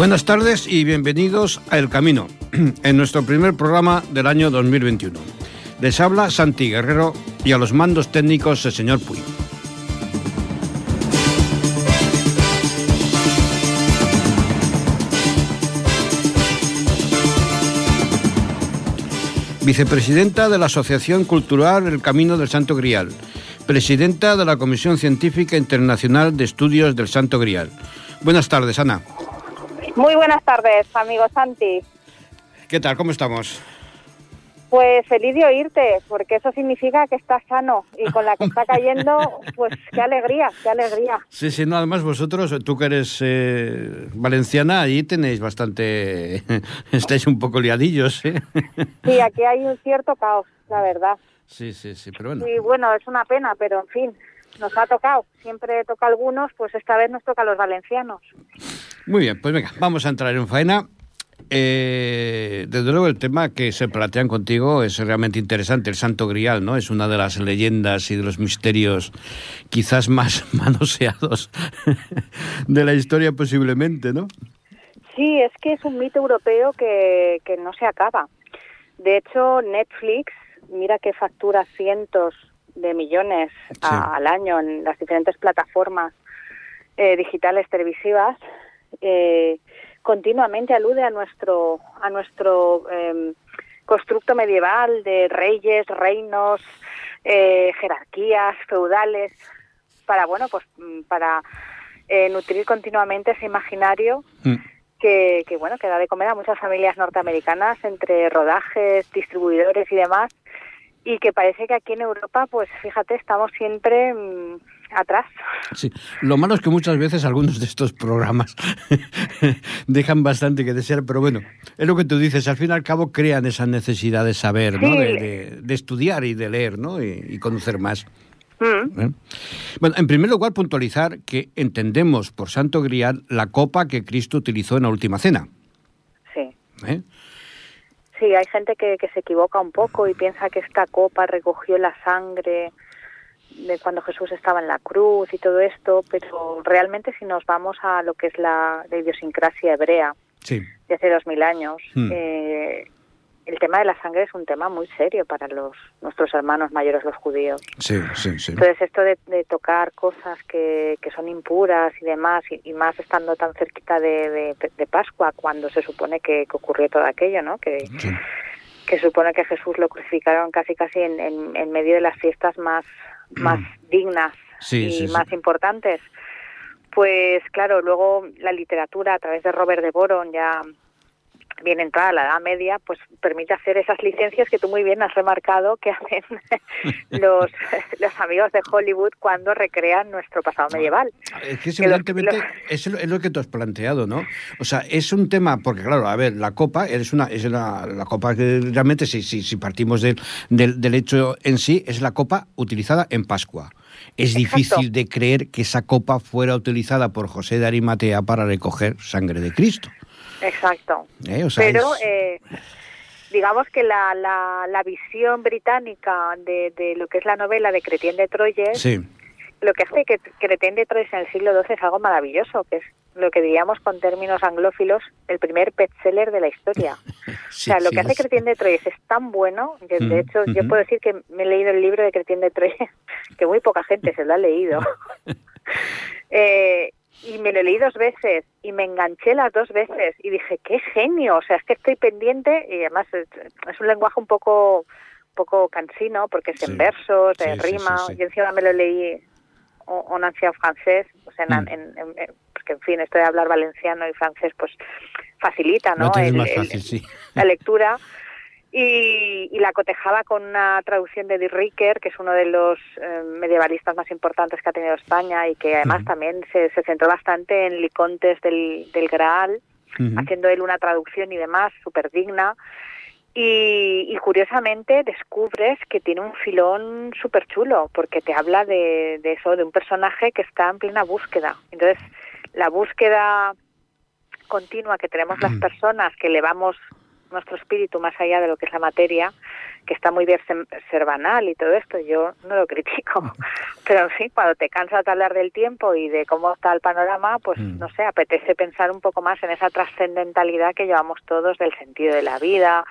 Buenas tardes y bienvenidos a El Camino, en nuestro primer programa del año 2021. Les habla Santi Guerrero y a los mandos técnicos el señor Puy. Vicepresidenta de la Asociación Cultural El Camino del Santo Grial. Presidenta de la Comisión Científica Internacional de Estudios del Santo Grial. Buenas tardes, Ana. Muy buenas tardes, amigo Santi. ¿Qué tal? ¿Cómo estamos? Pues feliz de oírte, porque eso significa que estás sano y con la que está cayendo, pues qué alegría, qué alegría. Sí, sí, no, además vosotros, tú que eres eh, valenciana, ahí tenéis bastante, estáis un poco liadillos, ¿eh? Sí, aquí hay un cierto caos, la verdad. Sí, sí, sí, pero bueno. Y bueno, es una pena, pero en fin, nos ha tocado. Siempre toca a algunos, pues esta vez nos toca a los valencianos. Muy bien, pues venga, vamos a entrar en faena. Eh, desde luego el tema que se plantean contigo es realmente interesante, el Santo Grial, ¿no? Es una de las leyendas y de los misterios quizás más manoseados de la historia posiblemente, ¿no? Sí, es que es un mito europeo que, que no se acaba. De hecho, Netflix, mira que factura cientos de millones Sí. al año en las diferentes plataformas eh, digitales televisivas, eh, continuamente alude a nuestro a nuestro em, constructo medieval de reyes, reinos, eh, jerarquías feudales, para bueno pues mm, para eh, nutrir continuamente ese imaginario Mm. que, que bueno que da de comer a muchas familias norteamericanas entre rodajes, distribuidores y demás y que parece que aquí en Europa pues fíjate estamos siempre mm, atrás. Sí, lo malo es que muchas veces algunos de estos programas dejan bastante que desear, pero bueno, es lo que tú dices, al fin y al cabo crean esa necesidad de saber, ¿no? De, de- de estudiar y de leer, ¿no? Y, y conocer más. Mm. ¿eh? Bueno, en primer lugar, puntualizar que entendemos por Santo Grial la copa que Cristo utilizó en la última cena. Sí. ¿eh? Sí, hay gente que, que se equivoca un poco y piensa que esta copa recogió la sangre de cuando Jesús estaba en la cruz y todo esto, pero realmente si nos vamos a lo que es la, la idiosincrasia hebrea Sí. de hace dos mil años, Hmm. eh, el tema de la sangre es un tema muy serio para los nuestros hermanos mayores, los judíos. Sí, sí, sí. Entonces esto de, de tocar cosas que, que son impuras y demás, y, y más estando tan cerquita de, de- de Pascua, cuando se supone que, que ocurrió todo aquello, ¿no? Que, que supone que Jesús lo crucificaron casi casi en, en, en medio de las fiestas más, más dignas Sí, y sí, sí. más importantes. Pues claro, luego la literatura a través de Robert de Boron ya bien entrada la Edad Media, pues permite hacer esas licencias que tú muy bien has remarcado que hacen los, los amigos de Hollywood cuando recrean nuestro pasado medieval. Es que es evidentemente es, lo, es lo que tú has planteado, ¿no? O sea, es un tema, porque claro, a ver, la copa es una, es la, la copa que realmente, si, si, si partimos del, del, del hecho en sí, es la copa utilizada en Pascua. Es Exacto. difícil de creer que esa copa fuera utilizada por José de Arimatea para recoger sangre de Cristo. Exacto. ¿eh? O sea, Pero es- eh, digamos que la, la, la visión británica de, de lo que es la novela de Cretien de Troyes, sí, lo que hace que Cretien de Troyes en el siglo XII es algo maravilloso, que es lo que diríamos con términos anglófilos el primer bestseller de la historia. sí, o sea, lo sí, que hace Cretien de Troyes es tan bueno que de hecho yo puedo decir que me he leído el libro de Cretien de Troyes, que muy poca gente se lo ha leído. Eh, y me lo leí dos veces y me enganché las dos veces y dije, qué genio, o sea, es que estoy pendiente y además es, es un lenguaje un poco un poco cansino porque es Sí. en versos, sí, rima, yo encima me lo leí en en ancien francés, o sea, en, Mm. en- en- en- porque en fin, esto de hablar valenciano y francés pues facilita, ¿no? no El- más el- fácil, sí. la lectura y, y la cotejaba con una traducción de Di Ricker, que es uno de los eh, medievalistas más importantes que ha tenido España y que además también se, se centró bastante en Licontes del, del Graal, haciendo él una traducción y demás súper digna. Y, y curiosamente descubres que tiene un filón súper chulo, porque te habla de, de eso, de un personaje que está en plena búsqueda. Entonces, la búsqueda continua que tenemos las personas que elevamos nuestro espíritu más allá de lo que es la materia, que está muy bien ser, banal y todo esto, yo no lo critico, pero sí, cuando te cansas de hablar del tiempo y de cómo está el panorama, pues mm. no sé, apetece pensar un poco más en esa trascendentalidad que llevamos todos del sentido de la vida,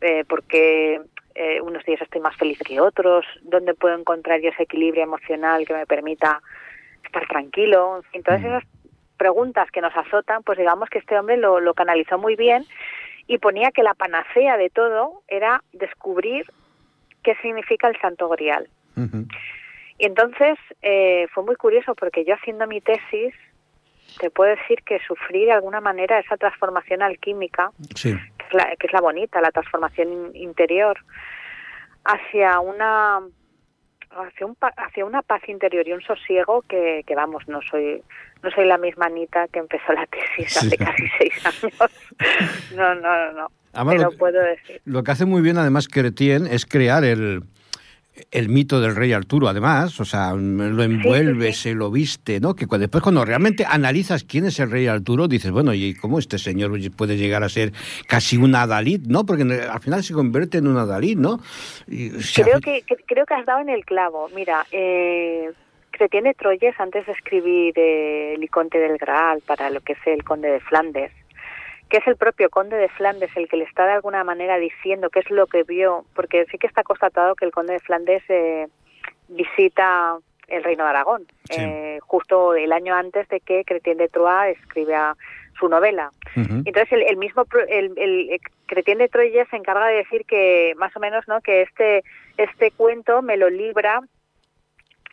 eh, porque eh, unos días estoy más feliz que otros, dónde puedo encontrar yo ese equilibrio emocional que me permita estar tranquilo, en fin, todas mm. esas preguntas que nos azotan, pues digamos que este hombre lo, lo canalizó muy bien y ponía que la panacea de todo era descubrir qué significa el Santo Grial. Y entonces eh, fue muy curioso porque yo haciendo mi tesis te puedo decir que sufrí de alguna manera esa transformación alquímica, que, es la, que es la bonita, la transformación interior, hacia una hacia, un, hacia una paz interior y un sosiego que, que, vamos, no soy no soy la misma Anita que empezó la tesis hace casi seis años. No, no, no, no. lo, puedo decir. Lo que hace muy bien además Cretien es crear el, el mito del rey Arturo, además, o sea, lo envuelve, se lo viste, ¿no? Que después cuando realmente analizas quién es el rey Arturo, dices, bueno, ¿y cómo este señor puede llegar a ser casi un adalid, ¿no? Porque al final se convierte en un adalid, ¿no? creo, que, creo que has dado en el clavo. Mira, eh, tiene Troyes, antes de escribir eh, El Conde del Graal para lo que es el Conde de Flandes, que es el propio conde de Flandes el que le está de alguna manera diciendo qué es lo que vio, porque sí que está constatado que el conde de Flandes eh, visita el reino de Aragón, eh, justo el año antes de que Cretien de Troyes escriba su novela. Entonces el, mismo el, el, Cretien de Troyes se encarga de decir que más o menos no que este este cuento me lo libra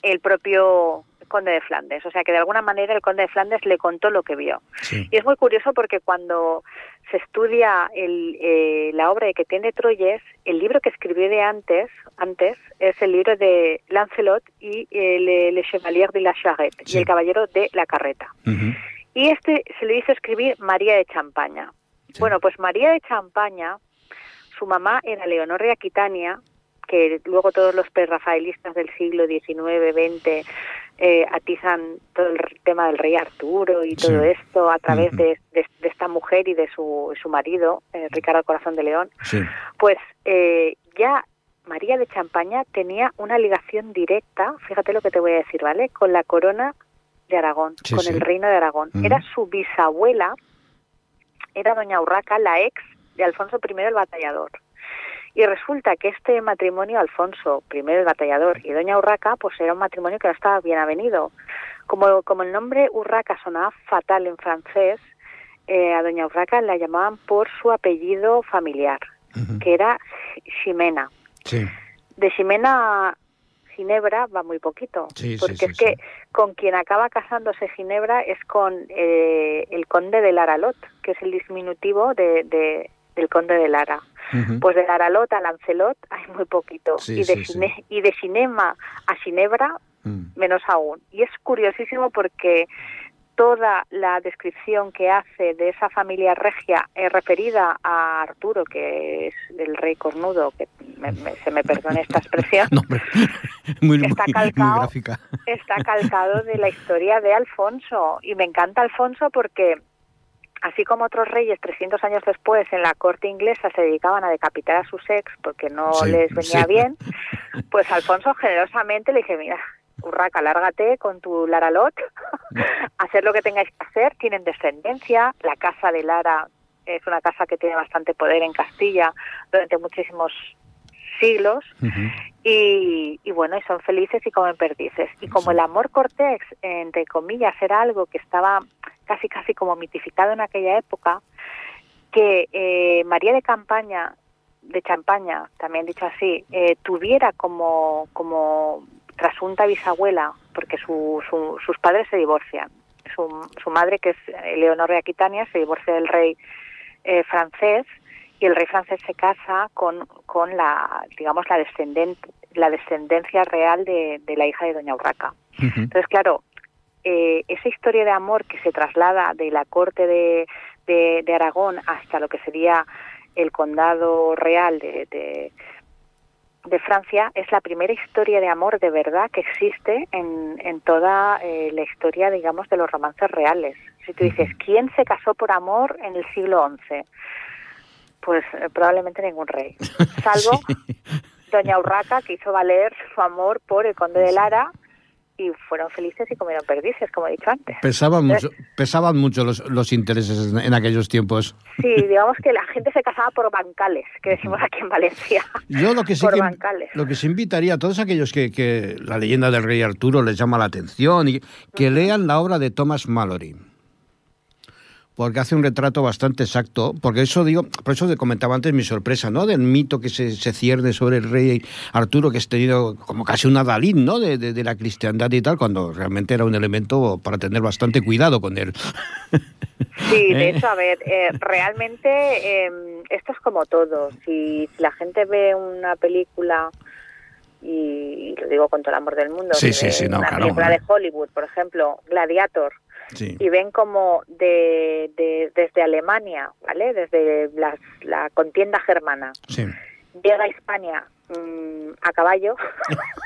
el propio conde de Flandes. O sea que de alguna manera el conde de Flandes le contó lo que vio. Y es muy curioso porque cuando se estudia el, eh, la obra de que tiene Troyes, el libro que escribió de antes, antes es el libro de Lancelot y eh, le, Chevalier de la Charrette y el Caballero de la Carreta. Y este se le hizo escribir María de Champaña. Bueno, pues María de Champaña, su mamá era Leonor de Aquitania, que luego todos los prerrafaelistas del siglo XIX, XX eh, atizan todo el tema del rey Arturo y todo esto a través de, esta mujer y de su, su marido, eh, Ricardo Corazón de León, pues eh, ya María de Champaña tenía una ligación directa, fíjate lo que te voy a decir, ¿vale? Con la corona de Aragón, con el reino de Aragón. Era su bisabuela, era doña Urraca, la ex de Alfonso I el Batallador. Y resulta que este matrimonio, Alfonso, primero el batallador, y doña Urraca, pues era un matrimonio que no estaba bien avenido. Como, como el nombre Urraca sonaba fatal en francés, eh, a doña Urraca la llamaban por su apellido familiar, que era Ximena. De Ximena a Ginebra va muy poquito, porque es que con quien acaba casándose Ginebra es con eh, el conde de Laralot, que es el diminutivo de, de del conde de Lara. Pues de Laralot a Lancelot hay muy poquito. y, de y de Cinema a Ginebra, mm. menos aún. Y es curiosísimo porque toda la descripción que hace de esa familia regia eh, referida a Arturo, que es el rey cornudo, que se me perdone esta expresión, está, calcado, está calcado de la historia de Alfonso. Y me encanta Alfonso porque Así como otros reyes 300 años después en la corte inglesa se dedicaban a decapitar a sus ex porque no les venía bien, pues Alfonso generosamente le dije, mira, Urraca, lárgate con tu Laralot, hacer lo que tengáis que hacer, tienen descendencia, la casa de Lara es una casa que tiene bastante poder en Castilla durante muchísimos siglos y, y, bueno, y son felices y comen perdices. Y como el amor cortés, entre comillas, era algo que estaba casi casi como mitificado en aquella época, que eh, María de Campaña, de Champaña, también dicho así, eh, tuviera como, como trasunta bisabuela, porque su, sus padres se divorcian. Su, su madre, que es Leonor de Aquitania, se divorcia del rey eh, francés y el rey francés se casa con, con la, digamos, la, descendente, la descendencia real de, de la hija de Doña Urraca. Entonces, claro, eh, esa historia de amor que se traslada de la corte de, de, Aragón hasta lo que sería el condado real de, de, Francia es la primera historia de amor de verdad que existe en, en toda eh, la historia, digamos, de los romances reales. Si tú dices, ¿quién se casó por amor en el siglo XI? Pues eh, probablemente ningún rey, salvo doña Urraca, que hizo valer su amor por el conde de Lara y fueron felices y comieron perdices, como he dicho antes. Pesaban mucho, pesaban mucho los, los intereses en, aquellos tiempos. Sí, digamos que la gente se casaba por bancales, que decimos aquí en Valencia. Yo lo que sí que, lo que se invitaría a todos aquellos que, que la leyenda del rey Arturo les llama la atención y que lean la obra de Thomas Mallory porque hace un retrato bastante exacto, porque eso digo, por eso te comentaba antes mi sorpresa, ¿no? Del mito que se, se cierne sobre el rey Arturo, que es tenido como casi una Dalí, ¿no? De, de, la cristiandad y tal, cuando realmente era un elemento para tener bastante cuidado con él. Sí, de hecho, a ver, eh, realmente eh, esto es como todo. Si, la gente ve una película y, lo digo con todo el amor del mundo, sí, sí, sí, una película de Hollywood, por ejemplo, Gladiator, y ven como de, desde Alemania, ¿vale? Desde la contienda germana. Llega a España mm, a caballo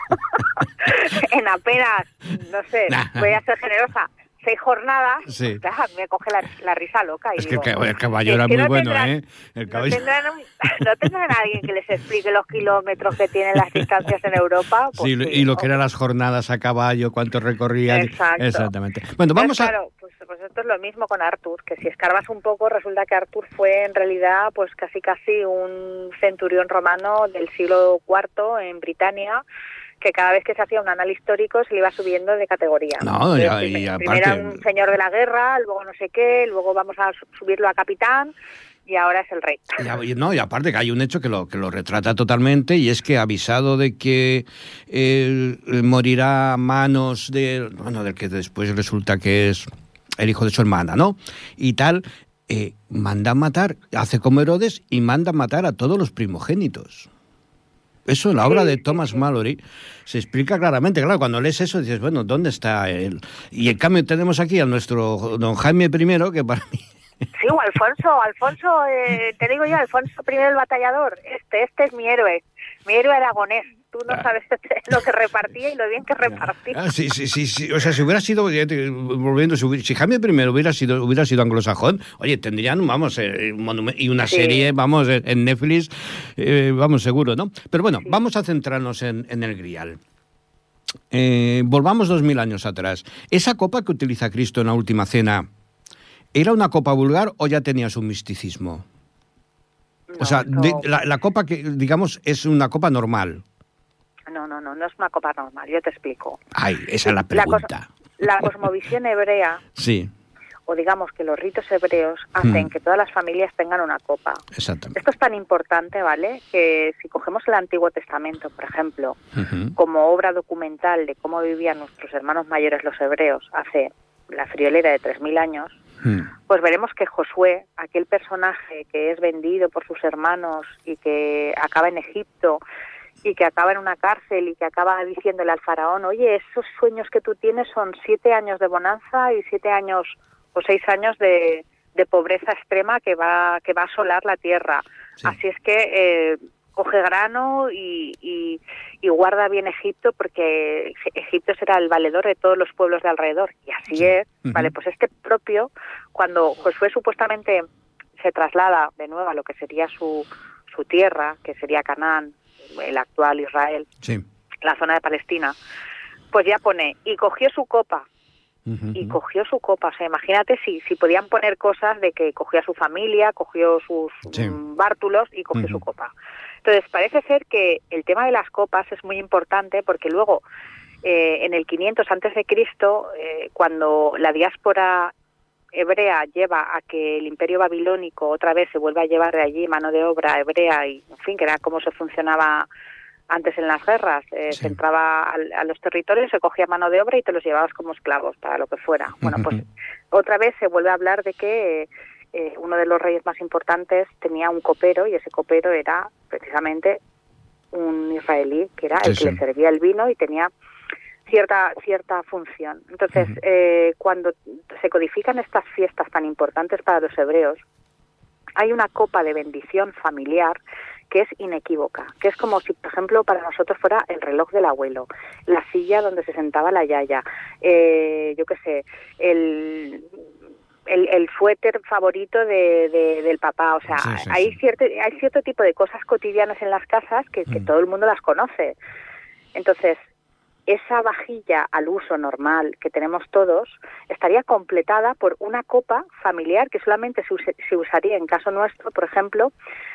en apenas, no sé, voy a ser generosa, seis jornadas, sí. me coge la, risa loca. Y es que el caballo era muy bueno, ¿eh? El caballo... no, tendrán ¿No tendrán alguien que les explique los kilómetros que tienen las distancias en Europa? Pues sí, y lo que eran las jornadas a caballo, cuánto recorrían. Exacto. Exactamente. Bueno, vamos a... Claro, pues, pues, esto es lo mismo con Artur, que si escarbas un poco, resulta que Artur fue en realidad pues casi casi un centurión romano del siglo IV en Britania, que cada vez que se hacía un análisis histórico se le iba subiendo de categoría. No, y aparte... Primero un señor de la guerra, luego no sé qué, luego vamos a subirlo a capitán y ahora es el rey. Y, no, y aparte que hay un hecho que lo, que lo retrata totalmente y es que avisado de que él morirá a manos de, bueno, del que después resulta que es el hijo de su hermana, ¿no? Y tal, eh, manda matar, hace como Herodes y manda matar a todos los primogénitos. Eso en la obra de Thomas Mallory se explica claramente. Claro, cuando lees eso dices, bueno, ¿dónde está él? Y en cambio tenemos aquí a nuestro don Jaime I, que para mí... Sí, o Alfonso, Alfonso, eh, te digo yo, Alfonso I el batallador, este, este es mi héroe, mi héroe aragonés tú no sabes lo que repartía y lo bien que repartía. Ah, sí, sí, sí, sí, O sea, si hubiera sido, volviendo, si Jaime I hubiera sido, hubiera sido anglosajón, oye, tendrían, vamos, eh, y una serie, vamos, en Netflix, eh, vamos, seguro, ¿no? Pero bueno, vamos a centrarnos en, el grial. Eh, volvamos dos mil años atrás. ¿Esa copa que utiliza Cristo en la última cena era una copa vulgar o ya tenía su misticismo? o sea, la, la, copa que, digamos, es una copa normal. No, no, no, no es una copa normal, yo te explico. Ay, esa es la pregunta. La, cosmovisión hebrea, sí. o digamos que los ritos hebreos hacen hmm. que todas las familias tengan una copa. Exactamente. Esto es tan importante, ¿vale? Que si cogemos el Antiguo Testamento, por ejemplo, como obra documental de cómo vivían nuestros hermanos mayores los hebreos hace la friolera de 3.000 años, hmm. pues veremos que Josué, aquel personaje que es vendido por sus hermanos y que acaba en Egipto y que acaba en una cárcel y que acaba diciéndole al faraón, oye, esos sueños que tú tienes son siete años de bonanza y siete años o seis años de, pobreza extrema que va, que va a asolar la tierra. Así es que eh, coge grano y, y, guarda bien Egipto porque Egipto será el valedor de todos los pueblos de alrededor. Y así es, ¿vale? Pues este propio, cuando Josué supuestamente se traslada de nuevo a lo que sería su, su tierra, que sería Canaán, el actual Israel, la zona de Palestina, pues ya pone, y cogió su copa, y cogió su copa. O sea, imagínate si, si podían poner cosas de que cogió a su familia, cogió sus mm, bártulos y cogió su copa. Entonces, parece ser que el tema de las copas es muy importante porque luego, eh, en el 500 antes de Cristo, eh, cuando la diáspora hebrea lleva a que el imperio babilónico otra vez se vuelva a llevar de allí mano de obra hebrea y, en fin, que era como se funcionaba antes en las guerras. Eh, se entraba a, los territorios, se cogía mano de obra y te los llevabas como esclavos para lo que fuera. Bueno, pues otra vez se vuelve a hablar de que eh, uno de los reyes más importantes tenía un copero y ese copero era precisamente un israelí que era el que le servía el vino y tenía cierta cierta función. Entonces, eh, cuando se codifican estas fiestas tan importantes para los hebreos, hay una copa de bendición familiar que es inequívoca, que es como si, por ejemplo, para nosotros fuera el reloj del abuelo, la silla donde se sentaba la yaya, eh, yo qué sé, el el, el suéter favorito de, del papá. O sea, hay, Cierto, hay cierto tipo de cosas cotidianas en las casas que, que mm. todo el mundo las conoce. Entonces, esa vajilla al uso normal que tenemos todos estaría completada por una copa familiar que solamente se, usaría en caso nuestro, por ejemplo,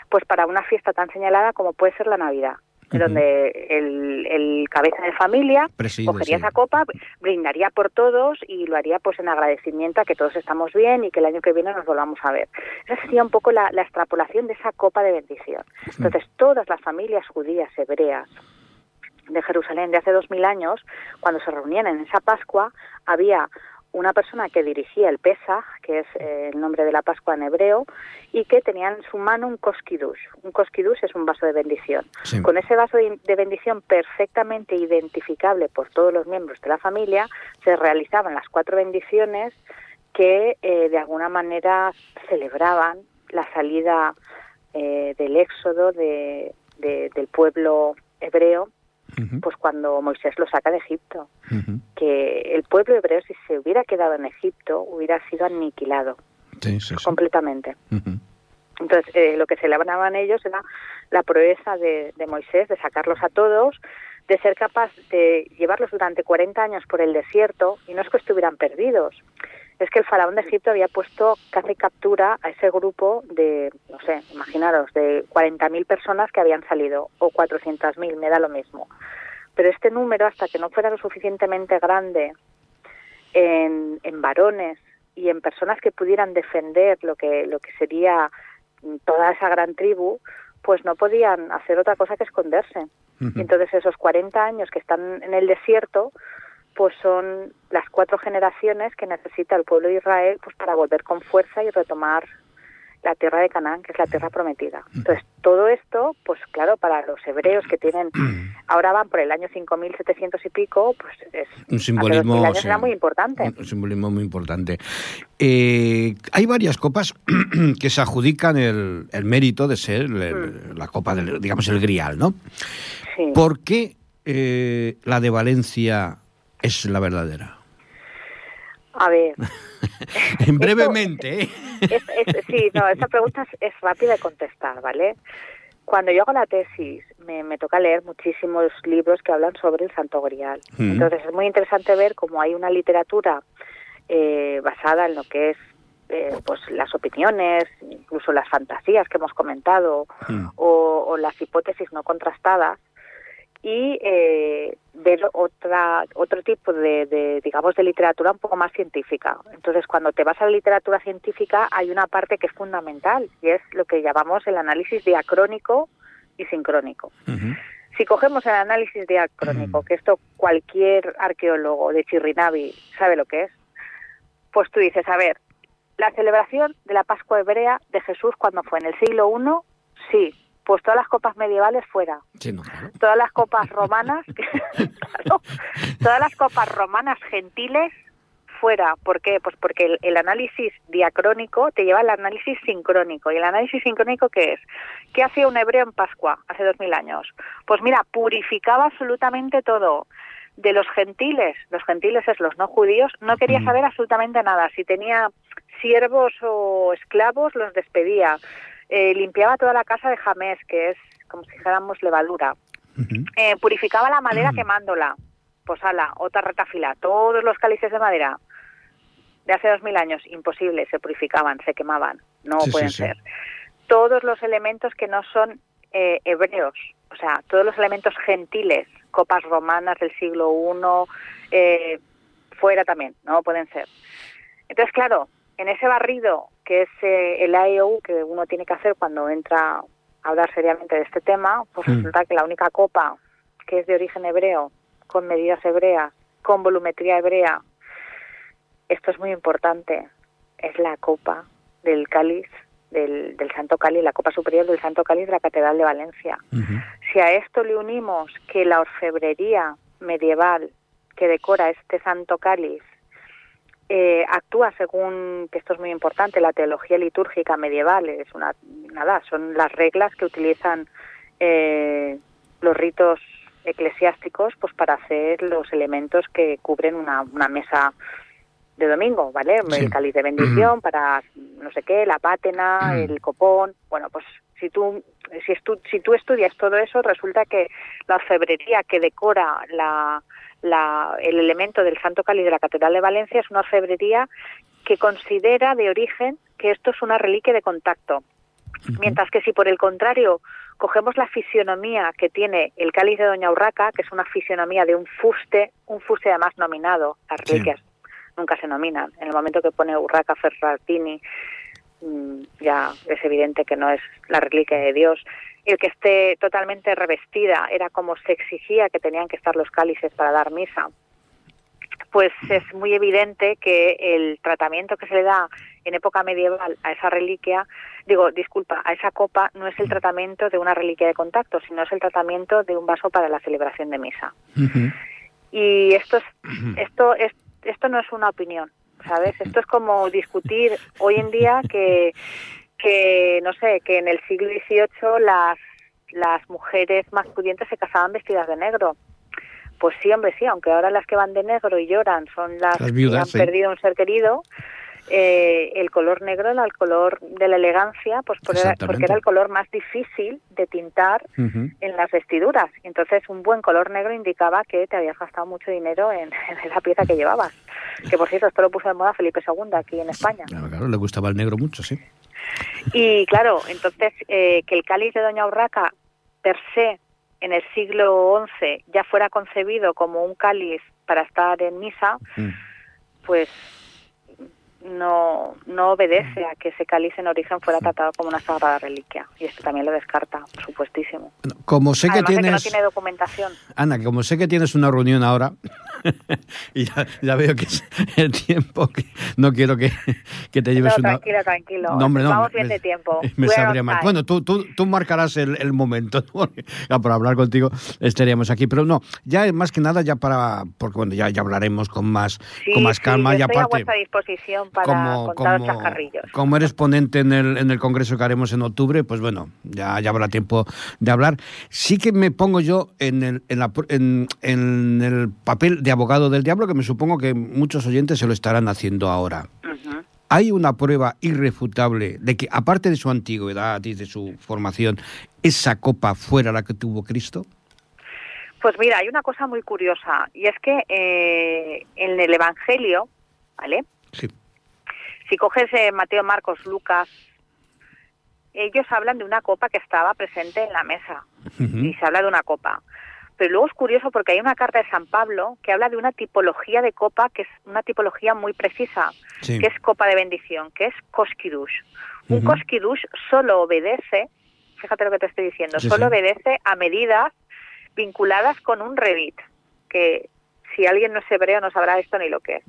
pues para una fiesta tan señalada como puede ser la Navidad. donde el, cabeza de familia cogería esa copa, brindaría por todos y lo haría pues en agradecimiento a que todos estamos bien y que el año que viene nos volvamos a ver. Esa sería un poco la, la extrapolación de esa copa de bendición. Entonces, todas las familias judías, hebreas, de Jerusalén de hace dos mil años, cuando se reunían en esa Pascua, había una persona que dirigía el Pesach, que es eh, el nombre de la Pascua en hebreo, y que tenía en su mano un koskidush. Un koskidush es un vaso de bendición. Con ese vaso de, bendición perfectamente identificable por todos los miembros de la familia, se realizaban las cuatro bendiciones que eh, de alguna manera celebraban la salida eh, del éxodo de, del pueblo hebreo pues cuando Moisés lo saca de Egipto, que el pueblo hebreo si se hubiera quedado en Egipto hubiera sido aniquilado. Completamente. Entonces, eh, lo que celebraban ellos era la proeza de, de, Moisés, de sacarlos a todos, de ser capaz de llevarlos durante 40 años por el desierto, y no es que estuvieran perdidos, es que el faraón de Egipto había puesto caza y captura a ese grupo de, no sé, imaginaros, de 40.000 personas que habían salido, o 400.000, me da lo mismo. Pero este número, hasta que no fuera lo suficientemente grande en, en varones y en personas que pudieran defender lo que, lo que sería toda esa gran tribu, pues no podían hacer otra cosa que esconderse. Y entonces esos 40 años que están en el desierto, pues son las cuatro generaciones que necesita el pueblo de Israel pues para volver con fuerza y retomar la tierra de Canaán, que es la tierra prometida. Entonces, todo esto, pues claro, para los hebreos que tienen, ahora van por el año 5700 y pico, pues es un simbolismo muy importante. Un, simbolismo muy importante. Eh, hay varias copas que se adjudican el, mérito de ser mm. la copa, del, digamos, el grial, ¿no? Sí. ¿Por qué eh, la de Valencia es la verdadera? A ver. en brevemente. ¿eh? sí, no, esa pregunta es, rápida de contestar, ¿vale? Cuando yo hago la tesis, me, toca leer muchísimos libros que hablan sobre el Santo Grial. Entonces es muy interesante ver cómo hay una literatura eh, basada en lo que es eh, pues las opiniones, incluso las fantasías que hemos comentado, o, las hipótesis no contrastadas, y eh, ver otra otro tipo de, digamos de literatura un poco más científica. Entonces cuando te vas a la literatura científica hay una parte que es fundamental y es lo que llamamos el análisis diacrónico y sincrónico. Si cogemos el análisis diacrónico que esto cualquier arqueólogo de Chirrinavi sabe lo que es pues tú dices a ver la celebración de la Pascua hebrea de Jesús cuando fue en el siglo I sí pues todas las copas medievales fuera. Todas las copas romanas, todas las copas romanas gentiles fuera. ¿Por qué? Pues porque el, análisis diacrónico te lleva al análisis sincrónico. ¿Y el análisis sincrónico qué es? ¿Qué hacía un hebreo en Pascua hace dos mil años? Pues mira, purificaba absolutamente todo. De los gentiles, los gentiles es los no judíos, no quería saber absolutamente nada. Si tenía siervos o esclavos, los despedía eh, limpiaba toda la casa de jamés, que es como si dijéramos levadura. Eh, purificaba la madera quemándola. Pues ala, otra retafila. Todos los cálices de madera de hace dos mil años, imposible, se purificaban, se quemaban. No pueden ser. Todos los elementos que no son eh, hebreos, o sea, todos los elementos gentiles, copas romanas del siglo I, fuera también, no pueden ser. Entonces, claro, en ese barrido que es eh, el IOU que uno tiene que hacer cuando entra a hablar seriamente de este tema, pues mm. resulta que la única copa que es de origen hebreo, con medidas hebreas, con volumetría hebrea, esto es muy importante, es la copa del cáliz del, del, Santo Cáliz, la copa superior del Santo Cáliz de la Catedral de Valencia. Si a esto le unimos que la orfebrería medieval que decora este Santo Cáliz eh, actúa según, que esto es muy importante, la teología litúrgica medieval, es una, nada, son las reglas que utilizan eh, los ritos eclesiásticos pues para hacer los elementos que cubren una, una mesa de domingo, ¿vale? El cáliz de bendición para no sé qué, la pátena, el copón. Bueno, pues si tú si, si tú estudias todo eso, resulta que la orfebrería que decora la, la, el elemento del Santo Cáliz de la Catedral de Valencia es una orfebrería que considera de origen que esto es una reliquia de contacto. Mientras que si por el contrario cogemos la fisionomía que tiene el cáliz de Doña Urraca, que es una fisionomía de un fuste, un fuste además nominado, las reliquias nunca se nominan. En el momento que pone Urraca Ferratini, ya es evidente que no es la reliquia de Dios. El que esté totalmente revestida era como se exigía que tenían que estar los cálices para dar misa pues es muy evidente que el tratamiento que se le da en época medieval a esa reliquia, digo, disculpa, a esa copa no es el tratamiento de una reliquia de contacto, sino es el tratamiento de un vaso para la celebración de misa. Y esto es, esto es, esto no es una opinión, ¿sabes? Esto es como discutir hoy en día que, que no sé, que en el siglo XVIII las las mujeres más pudientes se casaban vestidas de negro. Pues sí, hombre, sí, aunque ahora las que van de negro y lloran son las, que han perdido un ser querido, eh, el color negro era el color de la elegancia, pues porque era, el color más difícil de tintar en las vestiduras. Entonces, un buen color negro indicaba que te habías gastado mucho dinero en, esa pieza que llevabas. Que por cierto, esto lo puso de moda Felipe II aquí en España. Claro, claro, le gustaba el negro mucho, sí. Y claro, entonces eh, que el cáliz de Doña Urraca per se en el siglo XI ya fuera concebido como un cáliz para estar en misa, mm. pues no, no obedece a que ese cáliz en origen fuera tratado como una sagrada reliquia. Y esto también lo descarta, por supuestísimo. Como sé que tienes... no tiene documentación. Ana, como sé que tienes una reunión ahora, y ya, veo que es el tiempo que no quiero que, que te lleves no, una... Tranquilo, tranquilo. No, hombre, no, Vamos bien de tiempo. Me sabría mal. Bueno, tú, tú, tú marcarás el, el momento. ya por hablar contigo estaríamos aquí. Pero no, ya más que nada, ya para... Porque bueno, ya, ya hablaremos con más, con más calma. Sí, y aparte, a vuestra disposición para como, contar como, chascarrillos. Como eres ponente en el, en el congreso que haremos en octubre, pues bueno, ya, ya habrá tiempo de hablar. Sí que me pongo yo en el, en, la, en, en el papel de abogado del diablo, que me supongo que muchos oyentes se lo estarán haciendo ahora. ¿Hay una prueba irrefutable de que, aparte de su antigüedad y de su formación, esa copa fuera la que tuvo Cristo? Pues mira, hay una cosa muy curiosa, y es que eh, en el Evangelio, ¿vale? Sí. Si coges eh, Mateo, Marcos, Lucas, ellos hablan de una copa que estaba presente en la mesa, y se habla de una copa. Pero luego es curioso porque hay una carta de San Pablo que habla de una tipología de copa que es una tipología muy precisa, que es copa de bendición, que es koskidush. Un koskidush solo obedece, fíjate lo que te estoy diciendo, solo obedece a medidas vinculadas con un revit, que si alguien no es hebreo no sabrá esto ni lo que es.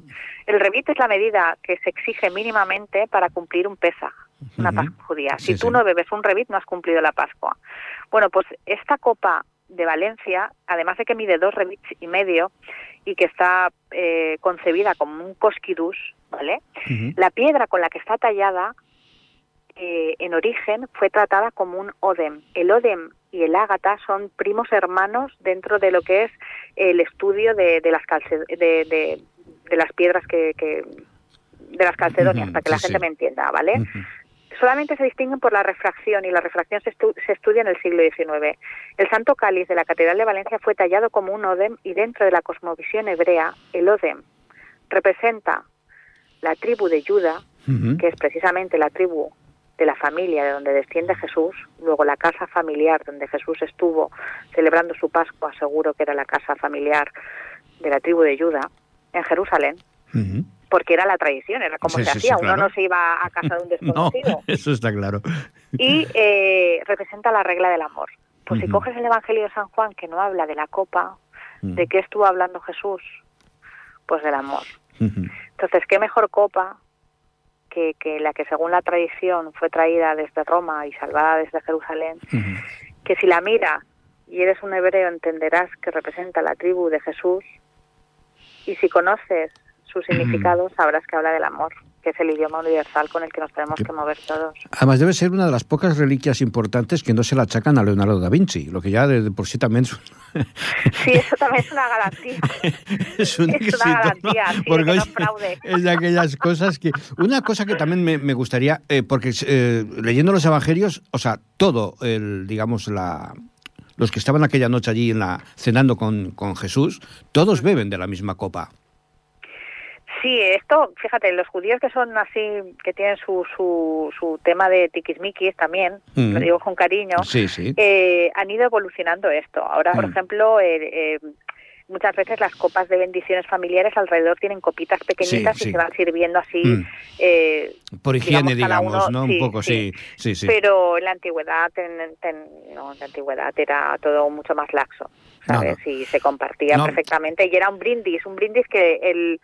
El revit es la medida que se exige mínimamente para cumplir un pesaj, una Pascua judía. si tú no bebes un revit no has cumplido la Pascua. Bueno, pues esta copa de Valencia, además de que mide dos revits y medio y que está eh, concebida como un cosquidus, ¿vale? La piedra con la que está tallada eh, en origen fue tratada como un odem. El odem y el ágata son primos hermanos dentro de lo que es el estudio de, las de, las piedras que, de las calcedonias, para que la gente me entienda, ¿vale? solamente se distinguen por la refracción y la refracción se, estudia en el siglo XIX. El Santo Cáliz de la Catedral de Valencia fue tallado como un odem y dentro de la cosmovisión hebrea, el odem representa la tribu de Judá, que es precisamente la tribu de la familia de donde desciende Jesús, luego la casa familiar donde Jesús estuvo celebrando su Pascua, seguro que era la casa familiar de la tribu de Judá, en Jerusalén porque era la tradición, era como se hacía, uno no se iba a casa de un desconocido. eso está claro. Y eh, representa la regla del amor. Pues si coges el Evangelio de San Juan, que no habla de la copa, ¿de qué estuvo hablando Jesús? Pues del amor. Entonces, ¿qué mejor copa que, que, la que según la tradición fue traída desde Roma y salvada desde Jerusalén? Que si la miras y eres un hebreo entenderás que representa la tribu de Jesús y si conoces su significado, sabrás que habla del amor. Que es el idioma universal con el que nos tenemos que mover todos. Además debe ser una de las pocas reliquias importantes que no se la achacan a Leonardo da Vinci, lo que ya de, por sí también es... Sí, eso también es una garantía. es un es una garantía, sí, porque de que no es, fraude. es de aquellas cosas que... Una cosa que también me, me gustaría, eh, porque eh, leyendo los evangelios, o sea, todo, el, digamos, la los que estaban aquella noche allí en la, cenando con, con Jesús, todos beben de la misma copa. Sí, esto, fíjate, los judíos que son así, que tienen su, su, su tema de tiquismiquis también, Mm. lo digo con cariño, Sí, sí. eh, han ido evolucionando esto. Ahora, por Mm. ejemplo, eh, eh, muchas veces las copas de bendiciones familiares alrededor tienen copitas pequeñitas Sí, y se van sirviendo así. Mm. eh, Por higiene, digamos, digamos, uno- ¿no? sí, Un poco, sí. sí. Pero en la antigüedad, en, en- no, en la antigüedad era todo mucho más laxo, ¿sabes? no. Y se compartía No. perfectamente y era un brindis, un brindis que el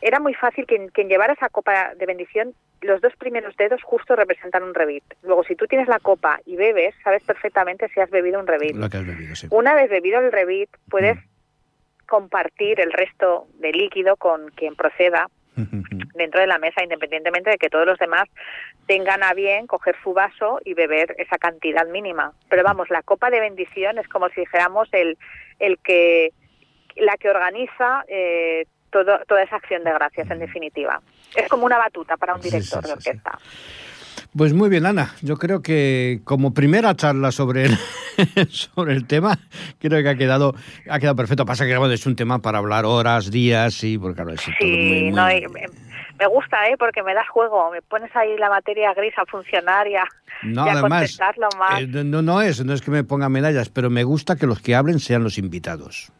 era muy fácil quien, quien llevara esa copa de bendición, los dos primeros dedos justo representan un revit. Luego, si tú tienes la copa y bebes, sabes perfectamente si has bebido un revit. Lo que has bebido, sí. Una vez bebido el revit, puedes Mm. compartir el resto de líquido con quien proceda dentro de la mesa, independientemente de que todos los demás tengan a bien coger su vaso y beber esa cantidad mínima. Pero vamos, la copa de bendición es como si dijéramos el, el que la que organiza eh, todo, toda esa acción de gracias, en definitiva. Es como una batuta para un director sí, de sí, sí. orquesta. Pues muy bien, Ana. Yo creo que como primera charla sobre el, sobre el tema, creo que ha quedado, ha quedado perfecto. Pasa que bueno, es un tema para hablar horas, días, y porque claro, es todo Sí, muy, muy- no, y me, gusta, ¿eh? Porque me das juego, me pones ahí la materia gris a funcionar y a, No, y a además, contestarlo más. eh, no, no es, no es que me ponga medallas, pero me gusta que los que hablen sean los invitados.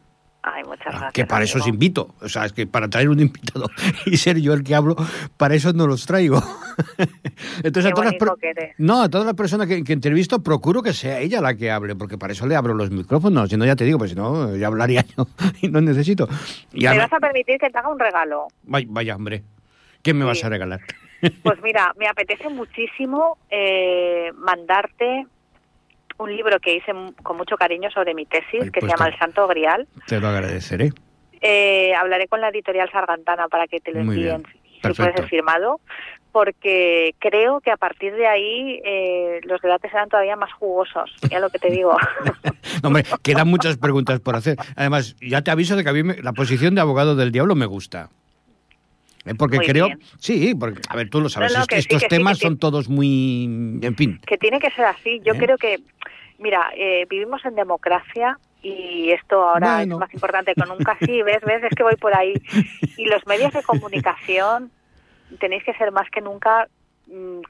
Ay, muchas gracias. Ah, que para eso os amigo. invito. O sea, es que para traer un invitado y ser yo el que hablo, para eso no los traigo. Entonces, Qué a todas las no, a todas las personas que, que entrevisto, procuro que sea ella la que hable, porque para eso le abro los micrófonos. Si no, ya te digo, pues si no, ya hablaría yo y no necesito. Y ¿Me ahora- vas a permitir que te haga un regalo? vaya, vaya, hombre, ¿qué me Sí. vas a regalar? Pues mira, me apetece muchísimo eh, mandarte un libro que hice con mucho cariño sobre mi tesis, Ay, que pues se llama te- El Santo Grial. Te lo agradeceré. Eh, hablaré con la editorial Sargantana para que te lo envíen, si puede ser firmado, porque creo que a partir de ahí eh, los debates serán todavía más jugosos, ya lo que te digo. No, hombre, quedan muchas preguntas por hacer. Además, ya te aviso de que a mí me- la posición de abogado del diablo me gusta. Eh, Porque Muy creo, bien. sí, porque, a ver, tú lo sabes, No, no, est- que sí, estos sí, temas que son todos muy, en fin. que tiene que ser así. Yo ¿Eh? creo que, mira, eh, vivimos en democracia y esto ahora Bueno. es más importante que nunca. Sí, ves, ves, es que voy por ahí. Y los medios de comunicación tenéis que ser más que nunca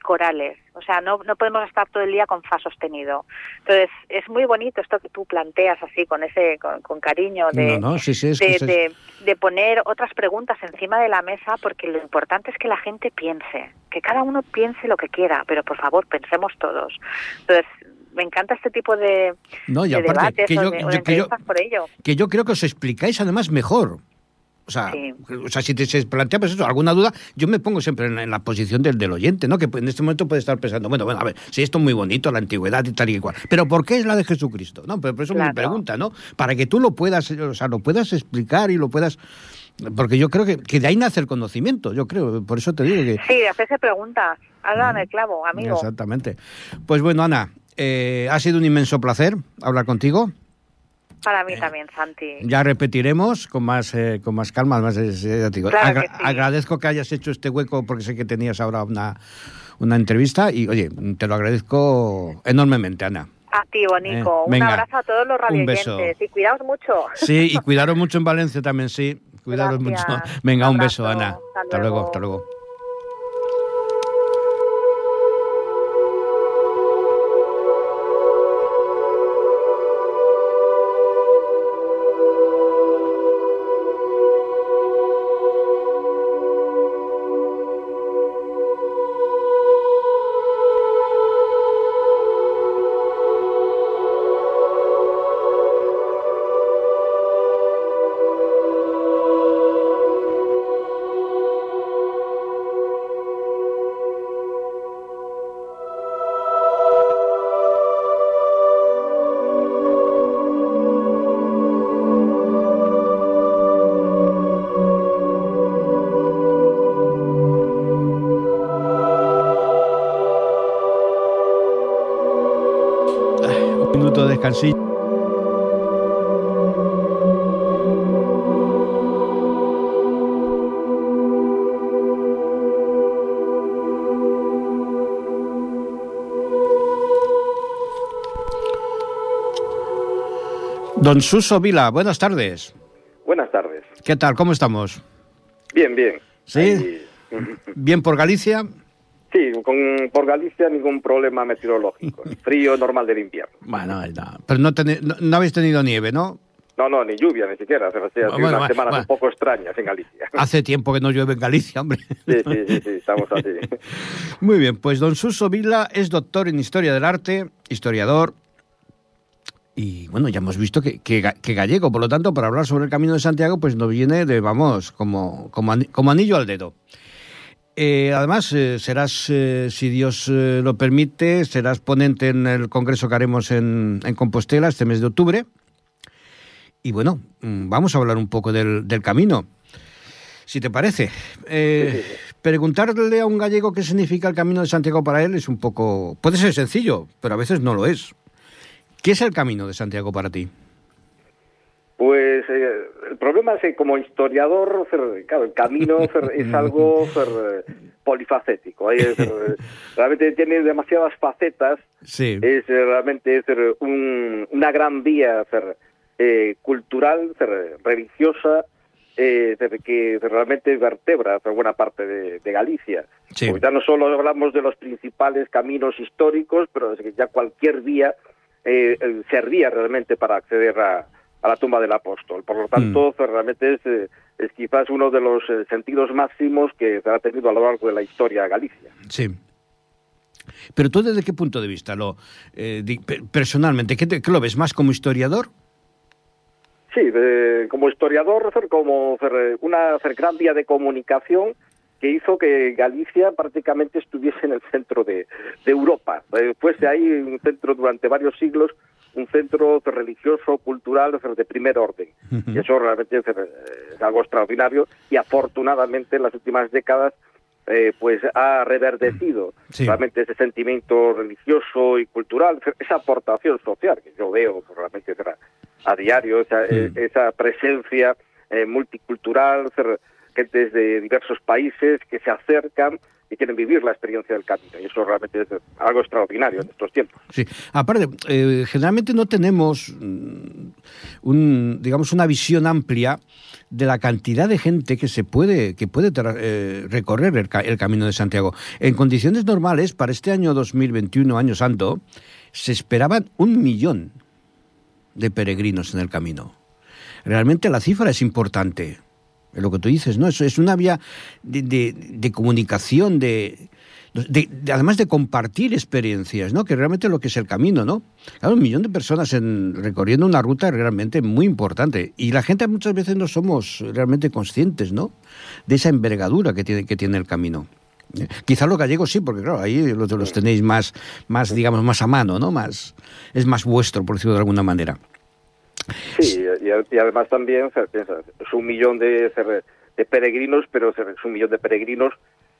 corales. O sea, no, no podemos estar todo el día con fa sostenido. Entonces, es muy bonito esto que tú planteas así, con ese con, con cariño de, no, no, sí, sí, es que de, poner otras preguntas encima de la mesa porque lo importante es que la gente piense, que cada uno piense lo que quiera, pero por favor pensemos todos. Entonces, me encanta este tipo de, No, y aparte, debates que yo, o yo- de que, yo, entrevistas por ello. que yo creo que os explicáis además mejor. O sea, Sí. o sea si te se plantea pues eso, alguna duda, yo me pongo siempre en la, en la posición del, del oyente, ¿no? Que en este momento puede estar pensando, bueno, bueno, a ver, si esto es muy bonito, la antigüedad y tal y cual, pero ¿por qué es la de Jesucristo? No, pero, pero eso Claro. pregunta, ¿no? Para que tú lo puedas, o sea, lo puedas explicar y lo puedas... Porque yo creo que, que de ahí nace el conocimiento, yo creo, por eso te digo que... Sí, de hacerse preguntas. Hablan el clavo, amigo. Exactamente. Pues bueno, Ana, eh, ha sido un inmenso placer hablar contigo. Para mí también, Santi. Ya repetiremos con más eh, con más calma. Es- eh, ya te digo, Claro agra- que sí. agradezco que hayas hecho este hueco porque sé que tenías ahora una, una entrevista y, oye, te lo agradezco enormemente, Ana. A ti, Bonico. Eh, un venga. abrazo a todos los radioyentes y cuidaos mucho. Sí, y cuidaros mucho en Valencia también, sí. Cuidaros Gracias. mucho. Venga, Un un beso. Ana. Hasta Hasta luego, luego. hasta luego. Don Suso Vila, buenas tardes. Buenas tardes. ¿Qué tal? ¿Cómo estamos? Bien, bien. ¿Sí? Ahí... ¿Bien por Galicia? Sí, con, por Galicia ningún problema meteorológico. Frío normal del invierno. Bueno, pero no, no, habéis tenido nieve, ¿no? No, no, ni lluvia, ni siquiera. Sea, bueno, unas semanas un poco extrañas en Galicia. Hace tiempo que no llueve en Galicia, hombre. Sí, sí, sí, sí estamos así. Muy bien, pues don Suso Vila es doctor en Historia del Arte, historiador, bueno, ya hemos visto que, gallego, por lo tanto, para hablar sobre el Camino de Santiago, pues nos viene de, vamos, como, anillo al dedo. Eh, además, eh, serás, eh, si Dios lo permite, serás ponente en el congreso que haremos en, en, Compostela este mes de octubre. Y bueno, mm, vamos a hablar un poco del camino. Si te parece, preguntarle a un gallego qué significa el camino de Santiago para él es un poco. Puede ser sencillo, pero a veces no lo es. ¿Qué es el camino de Santiago para ti? Pues eh, el problema es que como historiador, claro, el camino es algo polifacético. realmente tiene demasiadas facetas. Sí. Es realmente una gran vía eh, cultural, religiosa, eh, que realmente vertebra buena parte de, Galicia. Sí. ya no solo hablamos de los principales caminos históricos, pero es que ya cualquier vía eh, servía realmente para acceder a, a la tumba del apóstol. Por lo tanto, mm. realmente es, eh, es, quizás uno de los eh, sentidos máximos que se ha tenido a lo largo de la historia de Galicia. Sí. Pero tú desde qué punto de vista lo eh, personalmente ¿qué, lo ves más como historiador? Sí, como historiador, como una gran vía de comunicación que hizo que Galicia prácticamente estuviese en el centro de, de Europa. fuese ahí un centro durante varios siglos un centro religioso, cultural, de primer orden. Y eso realmente es, algo extraordinario y afortunadamente en las últimas décadas eh, pues ha reverdecido realmente ese sentimiento religioso y cultural, esa aportación social que yo veo pues, realmente a diario, esa, eh, esa presencia eh, multicultural, gente de diversos países que se acercan y quieren vivir la experiencia del camino. Y eso realmente es algo extraordinario en estos tiempos. Sí, aparte, eh, generalmente no tenemos mm, un, digamos, una visión amplia de la cantidad de gente que se puede que puede eh, recorrer el, el, Camino de Santiago. En condiciones normales, para este año 2021, año santo, se esperaban un millón de peregrinos en el camino. Realmente la cifra es importante lo que tú dices, ¿no? Eso es una vía de, comunicación, de, además de compartir experiencias, ¿no? Que realmente lo que es el camino, ¿no? Claro, un millón de personas en, recorriendo una ruta realmente muy importante. Y la gente muchas veces no somos realmente conscientes, ¿no? De esa envergadura que tiene, que tiene el camino. Quizá los gallegos sí, porque claro, ahí los, los tenéis más, más, digamos, más a mano, ¿no? Más, es más vuestro, por decirlo de alguna manera. Sí, y, además también es un millón de, de peregrinos, pero es un millón de peregrinos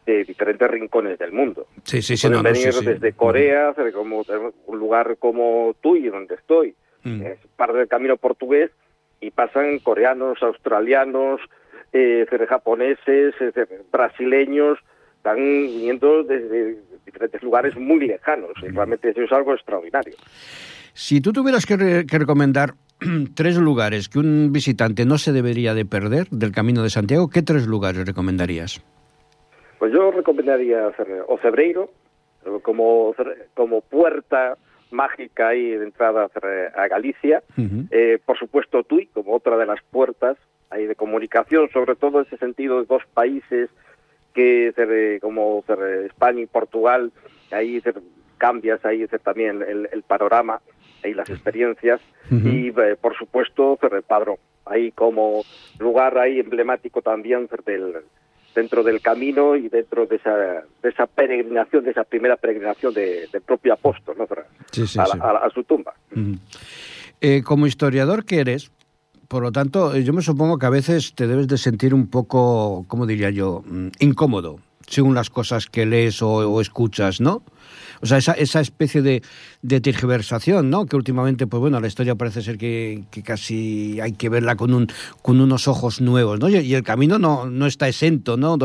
de diferentes rincones del mundo. Sí, sí, sí. Pueden venir desde Corea, como un lugar como tú y donde estoy, mm. es parte del camino portugués, y pasan coreanos, australianos, eh, japoneses, brasileños, están viniendo desde diferentes lugares muy lejanos, y realmente eso es algo extraordinario. Si tú tuvieras que recomendar tres lugares que un visitante no se debería de perder del Camino de Santiago, ¿qué tres lugares recomendarías? Pues yo recomendaría Ocebreiro como, como puerta mágica y de entrada a Galicia. Eh, por supuesto, Tui como otra de las puertas ahí de comunicación, sobre todo en ese sentido de dos países que como España y Portugal, ahí cambias ahí también el panorama y las experiencias y eh, por supuesto Padrón ahí como lugar ahí emblemático también del dentro del camino y dentro de esa, de esa peregrinación, de esa primera peregrinación del propio apóstol ¿no? a, su tumba. Eh, como historiador que eres, por lo tanto, yo me supongo que a veces te debes de sentir un poco, ¿cómo diría yo?, mm, incómodo, según las cosas que lees o, o escuchas, ¿no? O sea, esa, esa especie de, de tergiversación, ¿no? Que últimamente, pues bueno, la historia parece ser que, casi hay que verla con, un, con unos ojos nuevos, ¿no? Y, el camino no, no está exento, ¿no?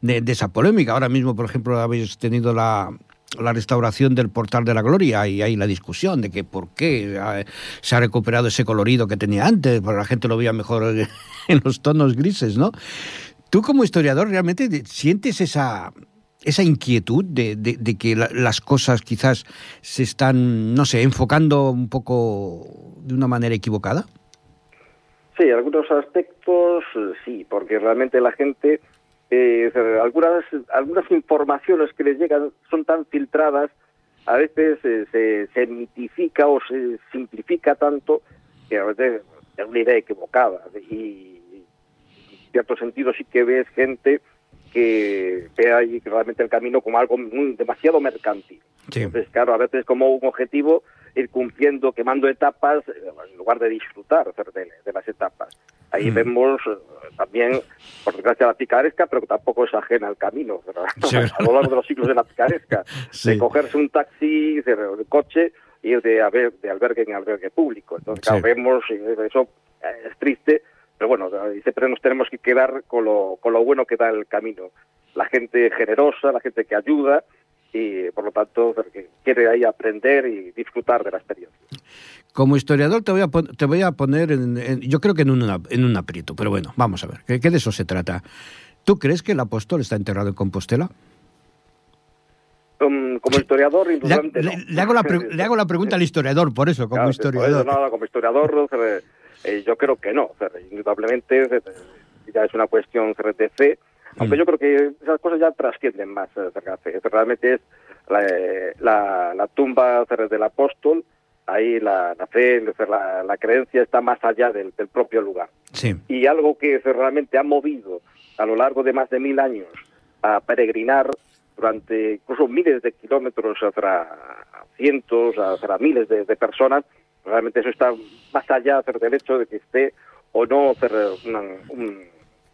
De, de esa polémica. Ahora mismo, por ejemplo, habéis tenido la, la restauración del Portal de la Gloria y hay la discusión de que por qué eh, se ha recuperado ese colorido que tenía antes, porque la gente lo veía mejor en los tonos grises, ¿no? Tú como historiador realmente sientes esa, esa inquietud de, de, que las cosas quizás se están, no sé, enfocando un poco de una manera equivocada? Sí, algunos aspectos sí, porque realmente la gente eh, algunas, algunas informaciones que les llegan son tan filtradas, a veces eh, se, se mitifica o se simplifica tanto que a veces es una idea equivocada. Y en cierto sentido sí que ves gente que ve ahí realmente el camino como algo demasiado mercantil. Entonces, claro, a veces como un objetivo ir cumpliendo, quemando etapas, eh, en lugar de disfrutar de las etapas. Ahí mm. vemos eh, también, por desgracia, la picaresca, pero tampoco es ajena al camino, a lo largo de los ciclos de la picaresca, de cogerse un taxi, de, un coche, y ir de, de albergue en albergue público. Entonces, claro, vemos, y eso es triste, pero bueno, siempre nos tenemos que quedar con lo, con lo bueno que da el camino. La gente generosa, la gente que ayuda, y por lo tanto que quiere ahí aprender y disfrutar de la experiencia. Como historiador te voy a, te voy a poner, en, yo creo que en, una, en un aprieto, pero bueno, vamos a ver, ¿qué, de eso se trata? ¿Tú crees que el apóstol está enterrado en Compostela? Um, como historiador, le, le, hago la le, hago la pregunta al historiador, por eso, como historiador. como historiador, eh, yo creo que no. indudablemente ya es una cuestión de fe, aunque mm. yo creo que esas cosas ya trascienden más de fe. Realmente es la, eh, la, la tumba del apóstol, ahí la, la fe, la, la, creencia está más allá del, del propio lugar. Sí. Y algo que realmente ha movido a lo largo de más de mil años a peregrinar durante incluso miles de kilómetros hacia cientos, hacia miles de, personas, realmente eso está más allá del hecho de que esté o no un,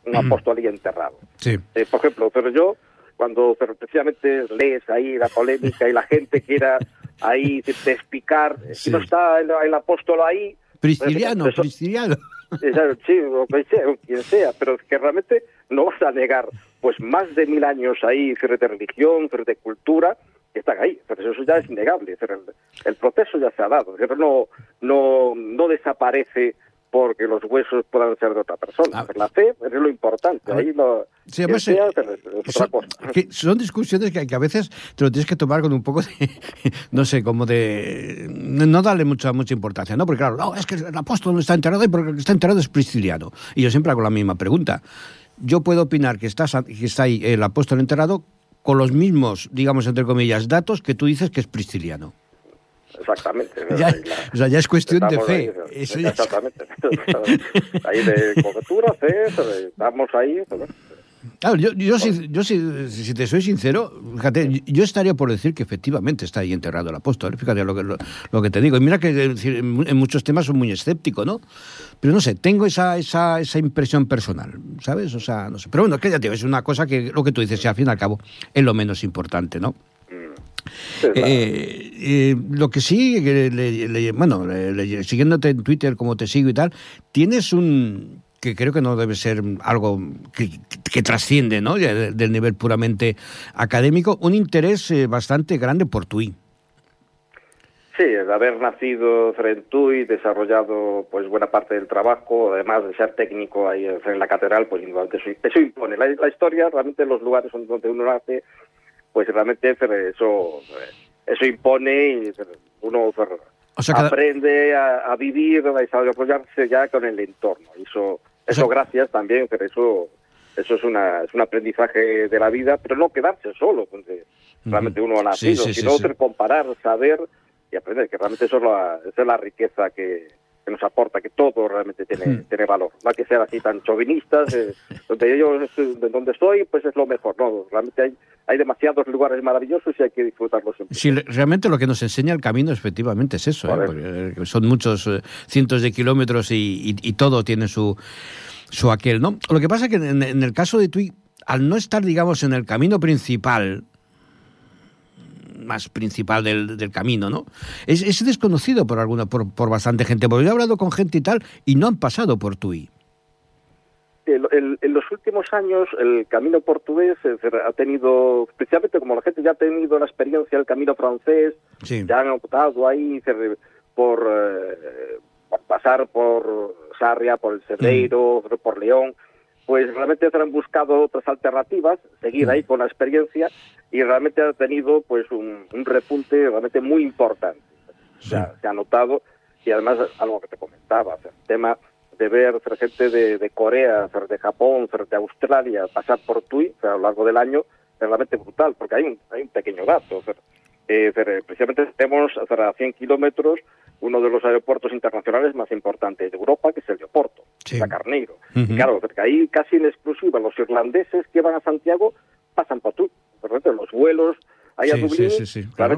un apóstol ahí enterrado. Sí. Eh, por ejemplo, pero yo, cuando precisamente lees ahí la polémica y la gente quiera ahí despicar, si no está el, apóstol ahí... Prisciliano, pues, Prisciliano. Sí, o quien sea, pero que realmente no vas a negar pues más de mil años ahí de religión, de cultura, están ahí. Pero eso ya es innegable. El, el proceso ya se ha dado. No, no, no desaparece porque los huesos puedan ser de otra persona. La fe es lo importante. Ahí lo, sí, son, discusiones que, a veces te lo tienes que tomar con un poco de, no sé, como de no darle mucha mucha importancia, ¿no? Porque claro, no, es que el apóstol no está enterrado y porque que está enterrado es prisciliano. Y yo siempre hago la misma pregunta. Yo puedo opinar que, estás, que está ahí el apóstol enterrado con los mismos, digamos, entre comillas, datos que tú dices que es prisciliano. Exactamente. Ya, o sea, ya es cuestión de fe. exactamente. ahí de cobertura, fe, estamos ahí. Claro, yo, yo, si, yo si, si, te soy sincero, fíjate, yo estaría por decir que efectivamente está ahí enterrado el apóstol. ¿eh? Fíjate lo que, lo, que te digo. Y mira que en muchos temas soy muy escéptico, ¿no? Pero no sé, tengo esa, esa, esa impresión personal, ¿sabes? O sea, no sé. Pero bueno, que ya te es una cosa que lo que tú dices, si al fin y al cabo, es lo menos importante, ¿no? Eh, eh, lo que sí, bueno, siguiéndote en Twitter como te sigo y tal, tienes un que creo que no debe ser algo que, trasciende ¿no? del nivel puramente académico, un interés eh, bastante grande por TUI. Sí, el haber nacido en TUI, desarrollado pues buena parte del trabajo, además de ser técnico ahí en la catedral, pues eso, impone. La, la, historia, realmente los lugares donde uno nace, pues realmente eso, eso impone y uno aprende a, vivir, a desarrollarse ya con el entorno. Eso, eso gracias también, pero eso eso es, una, es un aprendizaje de la vida, pero no quedarse solo, donde realmente uno ha nacido, sino comparar, saber y aprender, que realmente eso es la, esa es la riqueza que, que nos aporta, que todo realmente tiene, hmm. tiene valor. No hay que ser así tan chauvinistas, eh, donde yo de donde estoy, pues es lo mejor. No, realmente hay, hay demasiados lugares maravillosos y hay que disfrutarlos siempre. Sí, realmente lo que nos enseña el camino efectivamente es eso, ¿eh? Eh, son muchos cientos de kilómetros y, y, todo tiene su, su aquel, ¿no? Lo que pasa es que en, en el caso de Tui, al no estar, digamos, en el camino principal, más principal del, del camino, ¿no? Es, es, desconocido por alguna, por, por bastante gente, porque yo he hablado con gente y tal, y no han pasado por Tui. El, el, en los últimos años el camino portugués ha tenido, especialmente como la gente ya ha tenido la experiencia del camino francés, Sí. ya han optado ahí por, eh, por pasar por Sarria, por el Cerreiro, por León, pues realmente se han buscado otras alternativas, seguir ahí con la experiencia y realmente ha tenido pues un, un repunte realmente muy importante. Sí. Se, ha, se ha notado y además algo que te comentaba, o sea, el tema de ver gente de, de Corea, de Japón, de Australia pasar por Tui o sea, a lo largo del año es realmente brutal, porque hay un, hay un pequeño dato. O sea, eh, precisamente tenemos a 100 kilómetros uno de los aeropuertos internacionales más importantes de Europa, que es el de Oporto, Sí. la Carneiro. Y claro, porque ahí casi en exclusiva los irlandeses que van a Santiago pasan por Tui. Realmente los vuelos ahí a Sí, Dublín, sí, sí, sí, claro.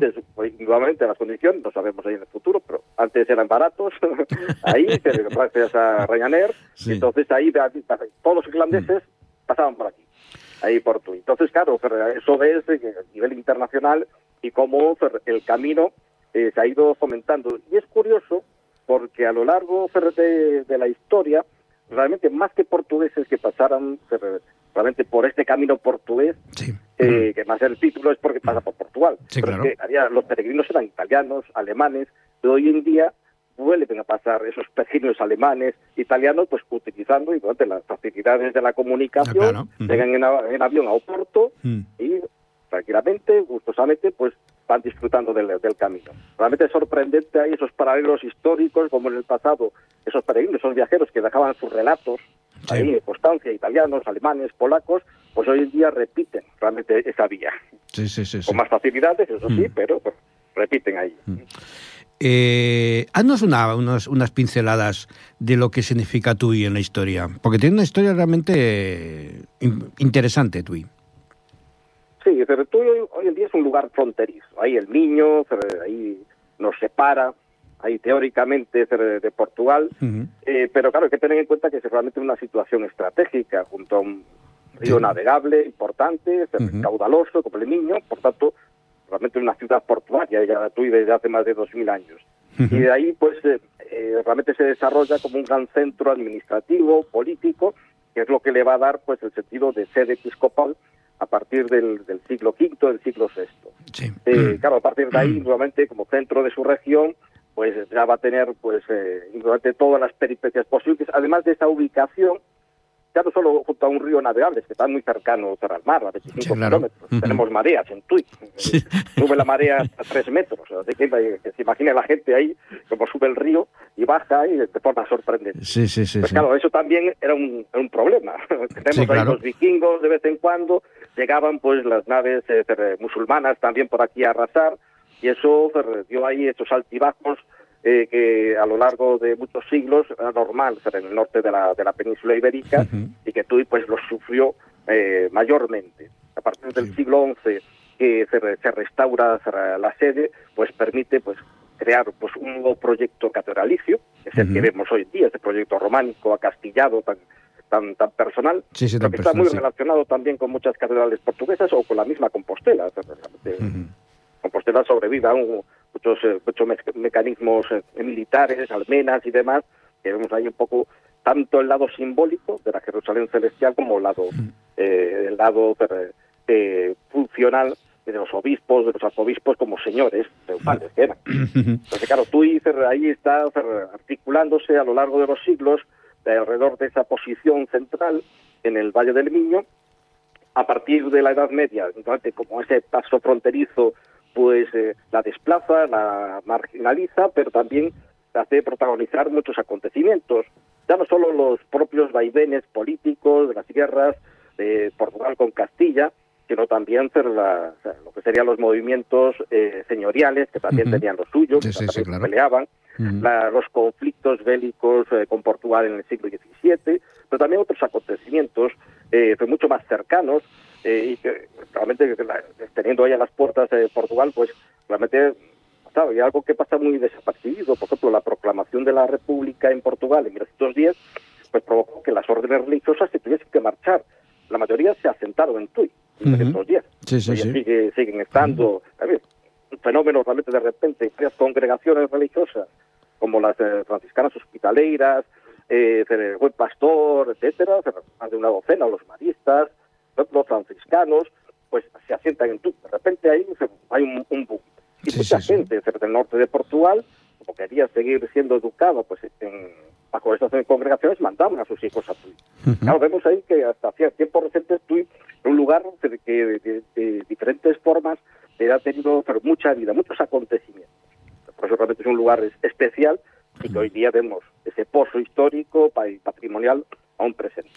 nuevamente las condiciones, no sabemos ahí en el futuro, pero antes eran baratos, ahí, pero gracias a Ryanair, entonces ahí todos los irlandeses pasaban por aquí, ahí por Tui. Entonces, claro, eso eh, a nivel internacional y cómo el camino eh, se ha ido fomentando. Y es curioso porque a lo largo de, de la historia, realmente más que portugueses que pasaran realmente por este camino portugués, Sí. eh, que más el título es porque pasa por Portugal. Sí, Pero claro. es que había- los peregrinos eran italianos, alemanes, pero hoy en día vuelven a pasar esos peregrinos alemanes, italianos, pues utilizando y durante las facilidades de la comunicación, Ah, claro. Llegan en avión a Oporto Mm. y tranquilamente, gustosamente, pues van disfrutando del, del camino. Realmente es sorprendente hay esos paralelos históricos, como en el pasado, esos peregrinos, esos viajeros que dejaban sus relatos Sí. ahí en constancia, italianos, alemanes, polacos, pues hoy en día repiten realmente esa vía. Sí, sí, sí. sí. Con más facilidades, eso sí, Mm. pero pues, repiten ahí. Eh, haznos una- unos- unas pinceladas de lo que significa Tui en la historia, porque tiene una historia realmente eh, in- interesante, Tui. Sí, tú hoy, hoy en día es un lugar fronterizo. Ahí el niño, ahí nos separa, ahí teóricamente de, Portugal. Eh, pero claro, hay que tener en cuenta que es realmente una situación estratégica junto a un río Sí. navegable importante, caudaloso como el Niño, por tanto, realmente una ciudad portuaria ya desde hace más de 2.000 años. Y de ahí, pues, eh, eh, realmente se desarrolla como un gran centro administrativo, político, que es lo que le va a dar, pues, el sentido de sede episcopal a partir del, del siglo V, del siglo VI. Sí. Eh, claro, a partir de ahí, nuevamente, como centro de su región, pues ya va a tener, pues, eh, durante todas las peripecias posibles, además de esa ubicación, ya no solo junto a un río navegable, es que está muy cercano al mar, a 25 Sí, claro. kilómetros. Tenemos mareas en Tui. Sí. Sube la marea hasta 3 metros. Así que, que se imagine la gente ahí, como sube el río y baja y de forma sorprendente. Sí, sí, sí. Pues sí. claro, eso también era un, era un problema. Tenemos ahí los vikingos de vez en cuando, llegaban pues las naves eh, musulmanas también por aquí a arrasar, y eso dio ahí estos altibajos eh, que a lo largo de muchos siglos era normal ser en el norte de la, de la península ibérica y que Tui pues los sufrió eh, mayormente. A partir del Sí. siglo XI que se, se restaura la sede, pues permite pues crear pues un nuevo proyecto catedralicio, que es el que vemos hoy en día, este proyecto románico acastillado tan tan tan personal, Sí, sí, pero tan que está muy sí. relacionado también con muchas catedrales portuguesas o con la misma Compostela. Compostela sobrevive a un- muchos, eh, muchos me- mecanismos eh, militares, almenas y demás, que vemos ahí un poco tanto el lado simbólico de la Jerusalén celestial como el lado, eh, el lado eh, funcional de los obispos, de los arzobispos como señores feudales que eran. Entonces, claro, tú dices, ahí está articulándose a lo largo de los siglos de alrededor de esa posición central en el Valle del Miño, a partir de la Edad Media, como ese paso fronterizo, pues eh, la desplaza, la marginaliza, pero también la hace protagonizar muchos acontecimientos. Ya no solo los propios vaivenes políticos de las guerras de Portugal con Castilla, sino también la- lo que serían los movimientos eh, señoriales, que también tenían lo suyo, Sí, que sí, sí, también claro. peleaban, la- los conflictos bélicos eh, con Portugal en el siglo XVII, pero también otros acontecimientos eh, pues mucho más cercanos eh, y que realmente teniendo ahí a las puertas de Portugal, pues realmente claro, hay algo que pasa muy desapercibido. Por ejemplo, la proclamación de la República en Portugal en 1910 pues provocó que las órdenes religiosas se tuviesen que marchar. La mayoría se asentaron en Tui en Ujú. 1910. Sí, sí, Oye, sí. sigue- siguen estando, ver, un fenómeno realmente de repente, varias congregaciones religiosas, como las franciscanas hospitaleras, eh, el buen pastor, etcétera, más de una docena, los maristas, los franciscanos, pues se asientan en tú. De repente ahí hay un, un boom. Y mucha gente del norte de Portugal, como quería seguir siendo educado pues en, bajo estas congregaciones, mandaban a sus hijos a Tui. Claro, vemos ahí que hasta hacía tiempo reciente Tui un lugar que de, diferentes formas ha tenido pero mucha vida, muchos acontecimientos. Por eso realmente es un lugar especial y que hoy día vemos ese pozo histórico patrimonial aún presente.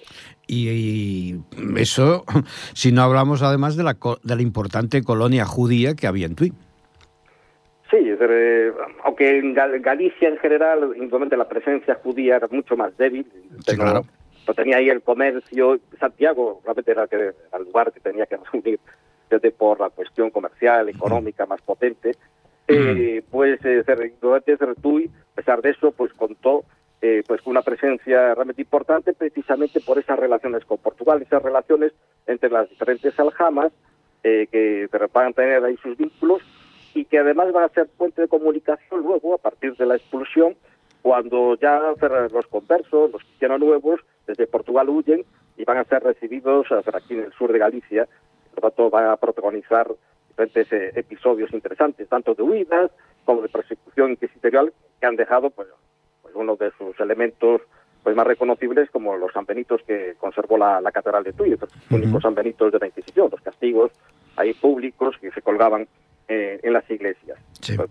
Y, eso, si no hablamos además de la, de la importante colonia judía que había en Tui. Sí, eh, aunque en Galicia en general, indudablemente la presencia judía era mucho más débil. Sí, claro. No tenía ahí el comercio. Santiago realmente era, que, el lugar que tenía que asumir desde por la cuestión comercial, económica más potente. Eh, pues eh, Tui, a pesar de eso, pues contó eh, pues una presencia realmente importante precisamente por esas relaciones con Portugal, esas relaciones entre las diferentes aljamas eh, que van a tener ahí sus vínculos y que además van a ser puente de comunicación luego a partir de la expulsión cuando ya los conversos, los cristianos nuevos desde Portugal huyen y van a ser recibidos aquí en el sur de Galicia, por lo tanto van a protagonizar diferentes eh, episodios interesantes, tanto de huidas como de persecución inquisitorial que han dejado pues, pues uno de sus elementos pues más reconocibles como los sanbenitos que conservó la, Catedral de Tuy, los únicos sanbenitos de la Inquisición, los castigos ahí públicos que se colgaban eh, en las iglesias.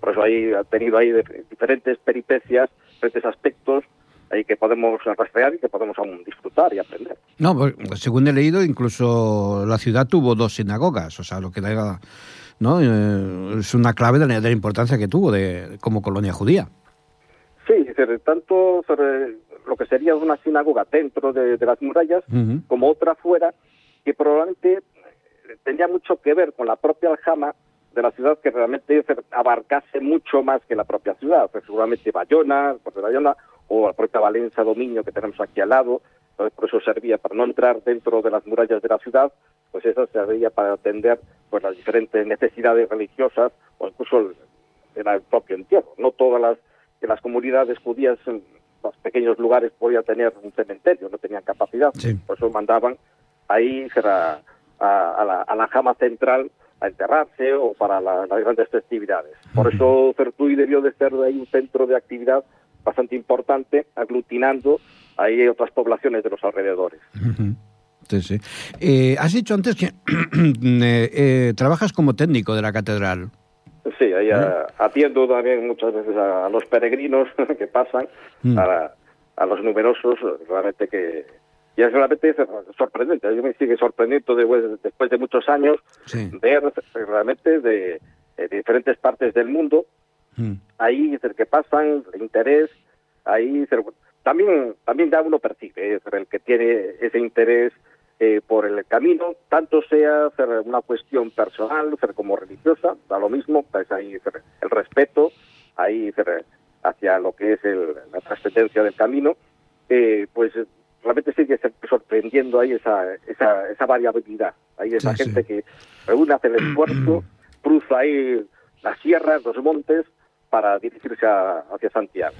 Por, eso ahí ha tenido ahí diferentes peripecias, diferentes aspectos ahí que podemos rastrear y que podemos aún disfrutar y aprender. No, pues, según he leído, incluso la ciudad tuvo dos sinagogas, o sea, lo que da, ¿no? Eh, es una clave de la, importancia que tuvo de, como colonia judía. Sí, tanto lo que sería una sinagoga dentro de, las murallas como otra fuera, que probablemente tenía mucho que ver con la propia aljama de la ciudad que realmente abarcase mucho más que la propia ciudad, pues seguramente Bayona, de Bayona o la propia Valencia Dominio que tenemos aquí al lado, entonces por eso servía para no entrar dentro de las murallas de la ciudad, pues eso servía para atender pues las diferentes necesidades religiosas o incluso el, el propio entierro. No todas las, las comunidades judías en los pequeños lugares podían tener un cementerio, no tenían capacidad, por eso mandaban ahí a, a, la, a la jama central a enterrarse o para las grandes festividades. Por eso Certuy debió de ser ahí un centro de actividad bastante importante, aglutinando ahí otras poblaciones de los alrededores. Sí, sí. Eh, has dicho antes que eh, eh, trabajas como técnico de la catedral. Sí, ahí atiendo también muchas veces a, los peregrinos que pasan, mm. a, a los numerosos, realmente que, y es realmente sorprendente. A mí me sigue sorprendiendo después de muchos años ver realmente de, diferentes partes del mundo mm. ahí el que pasan, el interés, ahí también también da uno percibe el que tiene ese interés eh, por el camino, tanto sea una cuestión personal, como religiosa, da lo mismo, pues ahí el respeto, ahí hacia lo que es la trascendencia del camino, eh, pues realmente sigue sorprendiendo ahí esa, esa, esa variabilidad. Hay esa gente que reúne, hace el esfuerzo, cruza ahí las sierras, los montes, para dirigirse hacia Santiago.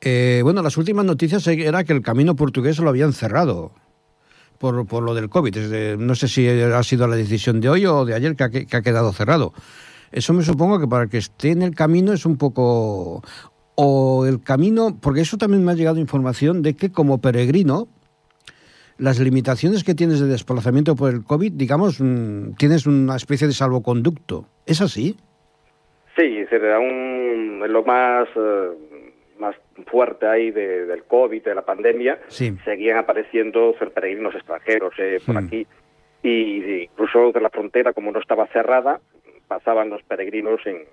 Eh, bueno, las últimas noticias era que el camino portugués lo habían cerrado por, por lo del COVID. no sé si ha sido la decisión de hoy o de ayer que ha, que ha quedado cerrado. Eso me supongo que para que esté en el camino es un poco o el camino, porque eso también me ha llegado información de que como peregrino, las limitaciones que tienes de desplazamiento por el COVID, digamos, mm, tienes una especie de salvoconducto. ¿Es así? Sí, será un, lo más, eh, fuerte ahí del COVID, de la pandemia. Seguían apareciendo peregrinos extranjeros eh, por mm. aquí. Y incluso de la frontera, como no estaba cerrada, pasaban los peregrinos en,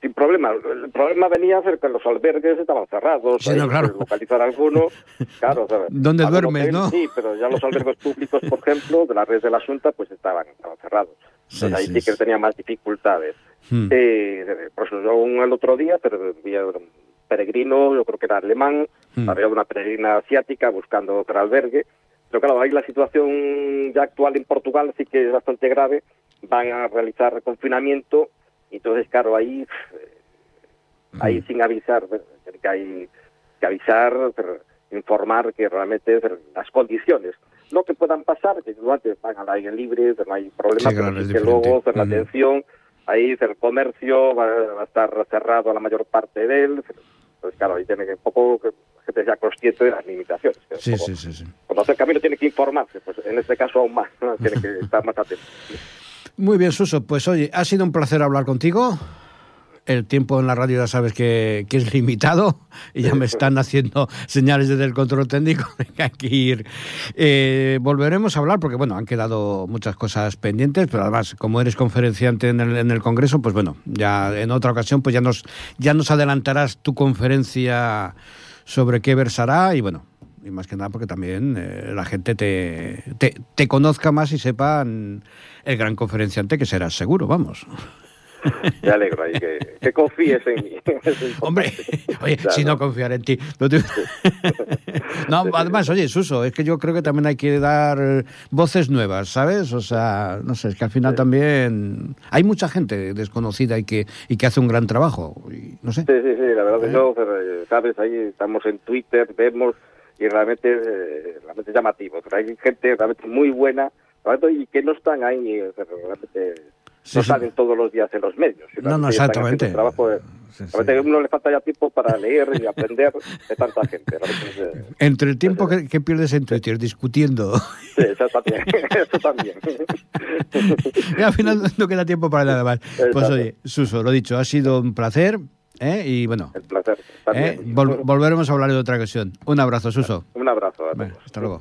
sin problema. El problema venía a que los albergues estaban cerrados, sí, claro. localizar alguno, claro. ¿Dónde duermes, no? Sí, pero ya los albergues públicos, por ejemplo, de la red de la Junta, pues estaban, estaban cerrados. Entonces ahí sí, que tenía más dificultades. Hmm. Eh, por eso yo el otro día pero un peregrino, yo creo que era alemán, hmm. había una peregrina asiática buscando otro albergue, pero claro, ahí la situación ya actual en Portugal sí que es bastante grave, van a realizar confinamiento entonces, claro, ahí, ahí sin avisar, que hay que avisar, informar que realmente las condiciones. Lo que puedan pasar, que antes van al aire libre, no hay problema, pero que luego la atención, ahí el comercio va, a estar cerrado la mayor parte de él, pues claro, ahí tiene que un poco que la gente sea consciente de las limitaciones. Sí, sí, sí, sí. Cuando hace el camino tiene que informarse, pues en este caso aún más, tiene que estar más atento. Muy bien, Suso, pues oye, ha sido un placer hablar contigo el tiempo en la radio ya sabes que, es limitado y ya me están haciendo señales desde el control técnico que hay que ir. Eh, volveremos a hablar porque, bueno, han quedado muchas cosas pendientes, pero además, como eres conferenciante en el, en el Congreso, pues bueno, ya en otra ocasión pues ya nos, ya nos adelantarás tu conferencia sobre qué versará y bueno, y más que nada porque también eh, la gente te, te, te conozca más y sepan el gran conferenciante que serás seguro, vamos. Me alegro ahí que, confíes en mí. Hombre, oye, si no confiar en ti. No, además, oye, Suso, es que yo creo que también hay que dar voces nuevas, ¿sabes? O sea, no sé, es que al final también hay mucha gente desconocida y que, y que hace un gran trabajo. Y, no sé. Sí, sí, sí, la verdad que ¿Eh? yo, eh, sabes, ahí estamos en Twitter, vemos y realmente, eh, realmente llamativo. Pero hay gente realmente muy buena y que no están ahí realmente no salen todos los días en los medios. No, no, exactamente. Trabajo a uno le falta ya tiempo para leer y aprender de tanta gente. Entre el tiempo que, pierdes en Twitter discutiendo. Sí, eso también. eso también. y al final no queda tiempo para nada más. Pues oye, Suso, lo dicho, ha sido un placer. ¿eh? Y bueno, el placer. ¿eh? volveremos a hablar de otra ocasión. Un abrazo, Suso. Un abrazo. hasta luego.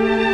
Pues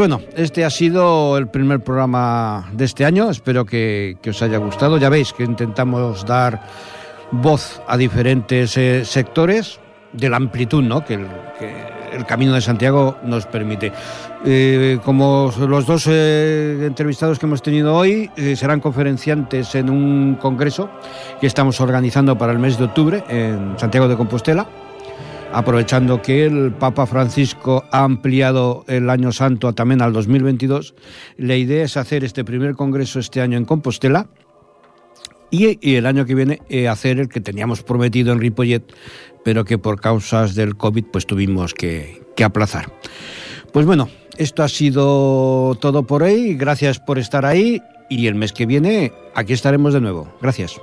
bueno, este ha sido el primer programa de este año. Espero que, os haya gustado. Ya veis que intentamos dar voz a diferentes eh, sectores de la amplitud ¿no? que, el, Camino de Santiago nos permite. Eh, como los dos eh, entrevistados que hemos tenido hoy serán conferenciantes en un congreso que estamos organizando para el mes de octubre en Santiago de Compostela aprovechando que el Papa Francisco ha ampliado el Año Santo también al 2022, la idea es hacer este primer congreso este año en Compostela y, el año que viene eh, hacer el que teníamos prometido en Ripollet, pero que por causas del COVID pues tuvimos que, que aplazar. Pues bueno, esto ha sido todo por hoy, gracias por estar ahí y el mes que viene aquí estaremos de nuevo. Gracias.